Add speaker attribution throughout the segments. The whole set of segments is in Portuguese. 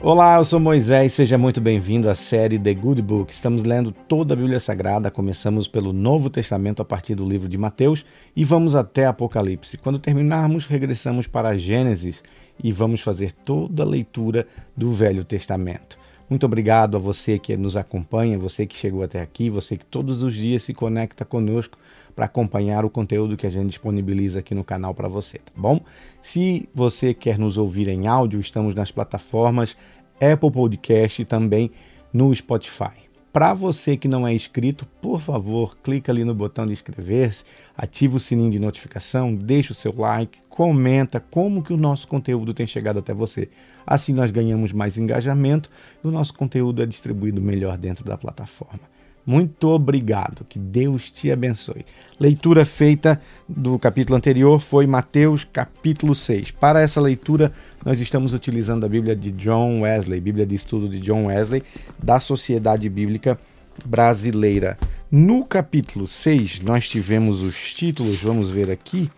Speaker 1: Olá, eu sou Moisés, seja muito bem-vindo à série The Good Book. Estamos lendo toda a Bíblia Sagrada, começamos pelo Novo Testamento a partir do livro de Mateus e vamos até Apocalipse. Quando terminarmos, regressamos para Gênesis e vamos fazer toda a leitura do Velho Testamento. Muito obrigado a você que nos acompanha, você que chegou até aqui, você que todos os dias se conecta conosco para acompanhar o conteúdo que a gente disponibiliza aqui no canal para você, tá bom? Se você quer nos ouvir em áudio, estamos nas plataformas Apple Podcast e também no Spotify. Para você que não é inscrito, por favor, clica ali no botão de inscrever-se, ativa o sininho de notificação, deixa o seu like, comenta como que o nosso conteúdo tem chegado até você. Assim nós ganhamos mais engajamento e o nosso conteúdo é distribuído melhor dentro da plataforma. Muito obrigado, que Deus te abençoe. Leitura feita do capítulo anterior foi Mateus capítulo 6. Para essa leitura, nós estamos utilizando a Bíblia de John Wesley, Bíblia de estudo de John Wesley, da Sociedade Bíblica Brasileira. No capítulo 6, nós tivemos os títulos, vamos ver aqui.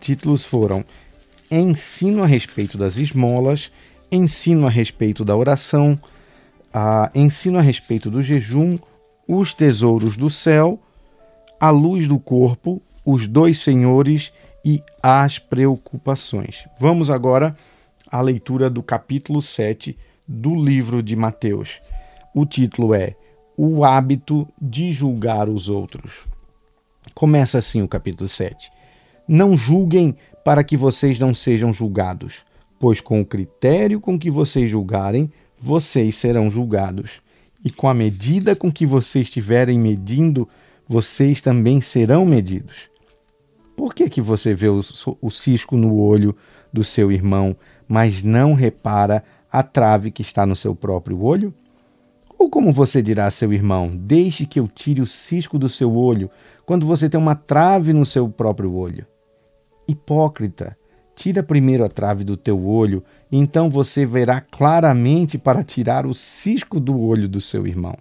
Speaker 1: Títulos foram Ensino a respeito das esmolas, Ensino a respeito da oração, uh, Ensino a respeito do jejum, os tesouros do céu, a luz do corpo, os dois senhores e as preocupações. Vamos agora à leitura do capítulo 7 do livro de Mateus. O título é O hábito de julgar os outros. Começa assim o capítulo 7. Não julguem para que vocês não sejam julgados, pois com o critério com que vocês julgarem, vocês serão julgados e com a medida com que vocês estiverem medindo, vocês também serão medidos. Por que, que você vê o, o cisco no olho do seu irmão, mas não repara a trave que está no seu próprio olho? Ou como você dirá a seu irmão: Deixe que eu tire o cisco do seu olho, quando você tem uma trave no seu próprio olho? Hipócrita, Tira primeiro a trave do teu olho, então você verá claramente para tirar o cisco do olho do seu irmão.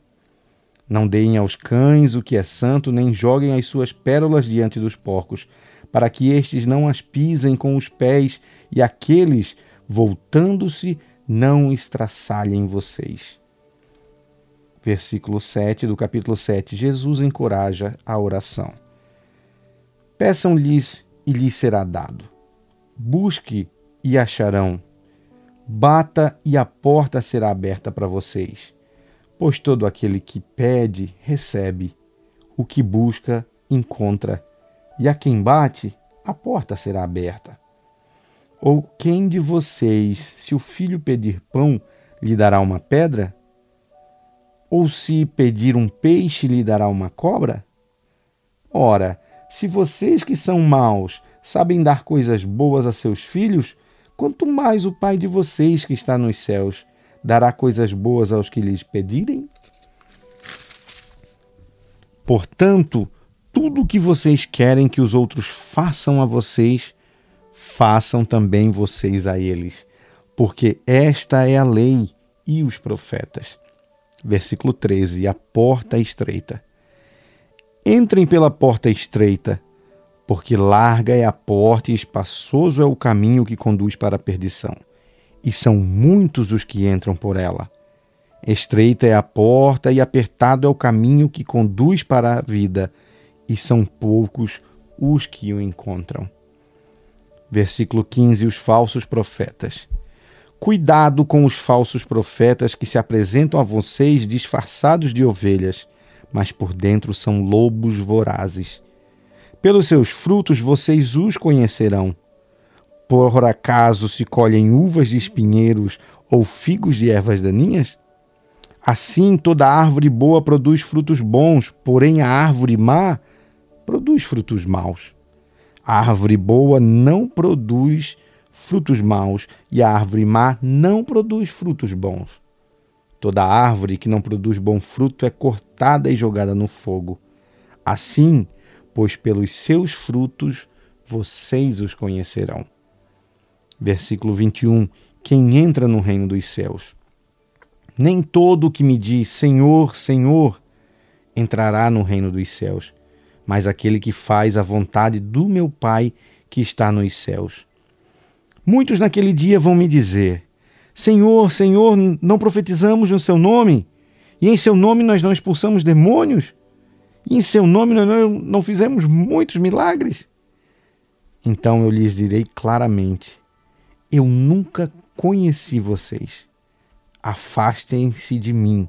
Speaker 1: Não deem aos cães o que é santo, nem joguem as suas pérolas diante dos porcos, para que estes não as pisem com os pés e aqueles, voltando-se, não estraçalhem vocês. Versículo 7 do capítulo 7. Jesus encoraja a oração. Peçam-lhes e lhes será dado Busque e acharão. Bata e a porta será aberta para vocês. Pois todo aquele que pede, recebe. O que busca, encontra. E a quem bate, a porta será aberta. Ou quem de vocês, se o filho pedir pão, lhe dará uma pedra? Ou se pedir um peixe, lhe dará uma cobra? Ora, se vocês que são maus sabem dar coisas boas a seus filhos, quanto mais o Pai de vocês que está nos céus dará coisas boas aos que lhes pedirem? Portanto, tudo o que vocês querem que os outros façam a vocês, façam também vocês a eles, porque esta é a lei e os profetas. Versículo 13: A porta estreita. Entrem pela porta estreita, porque larga é a porta e espaçoso é o caminho que conduz para a perdição, e são muitos os que entram por ela. Estreita é a porta e apertado é o caminho que conduz para a vida, e são poucos os que o encontram. Versículo 15: Os falsos profetas. Cuidado com os falsos profetas que se apresentam a vocês disfarçados de ovelhas, mas por dentro são lobos vorazes. Pelos seus frutos vocês os conhecerão. Por acaso se colhem uvas de espinheiros ou figos de ervas daninhas? Assim toda árvore boa produz frutos bons, porém a árvore má produz frutos maus. A árvore boa não produz frutos maus e a árvore má não produz frutos bons. Toda árvore que não produz bom fruto é cortada e jogada no fogo. Assim, pois pelos seus frutos vocês os conhecerão. Versículo 21. Quem entra no reino dos céus? Nem todo o que me diz Senhor, Senhor entrará no reino dos céus, mas aquele que faz a vontade do meu Pai que está nos céus. Muitos naquele dia vão me dizer: Senhor, Senhor, não profetizamos no seu nome? E em seu nome nós não expulsamos demônios? Em seu nome não fizemos muitos milagres? Então eu lhes direi claramente: Eu nunca conheci vocês. Afastem-se de mim,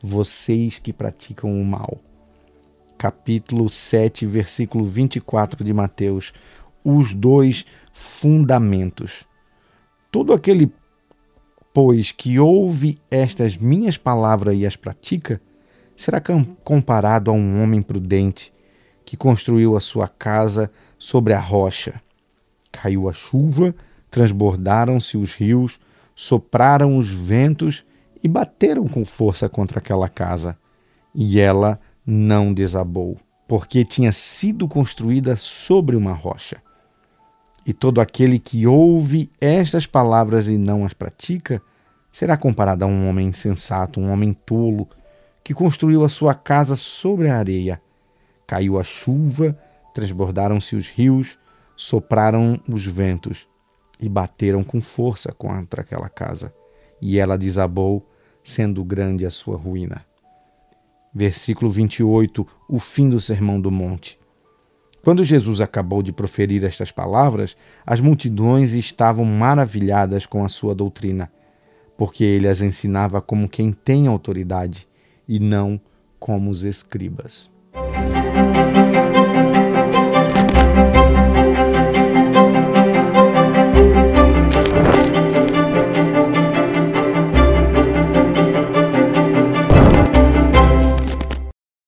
Speaker 1: vocês que praticam o mal. Capítulo 7, versículo 24 de Mateus. Os dois fundamentos. Todo aquele, pois, que ouve estas minhas palavras e as pratica, será comparado a um homem prudente que construiu a sua casa sobre a rocha. Caiu a chuva, transbordaram-se os rios, sopraram os ventos e bateram com força contra aquela casa. E ela não desabou, porque tinha sido construída sobre uma rocha. E todo aquele que ouve estas palavras e não as pratica, será comparado a um homem insensato, um homem tolo, que construiu a sua casa sobre a areia. Caiu a chuva, transbordaram-se os rios, sopraram os ventos e bateram com força contra aquela casa, e ela desabou, sendo grande a sua ruína. Versículo 28, o fim do Sermão do Monte. Quando Jesus acabou de proferir estas palavras, as multidões estavam maravilhadas com a sua doutrina, porque ele as ensinava como quem tem autoridade e não como os escribas.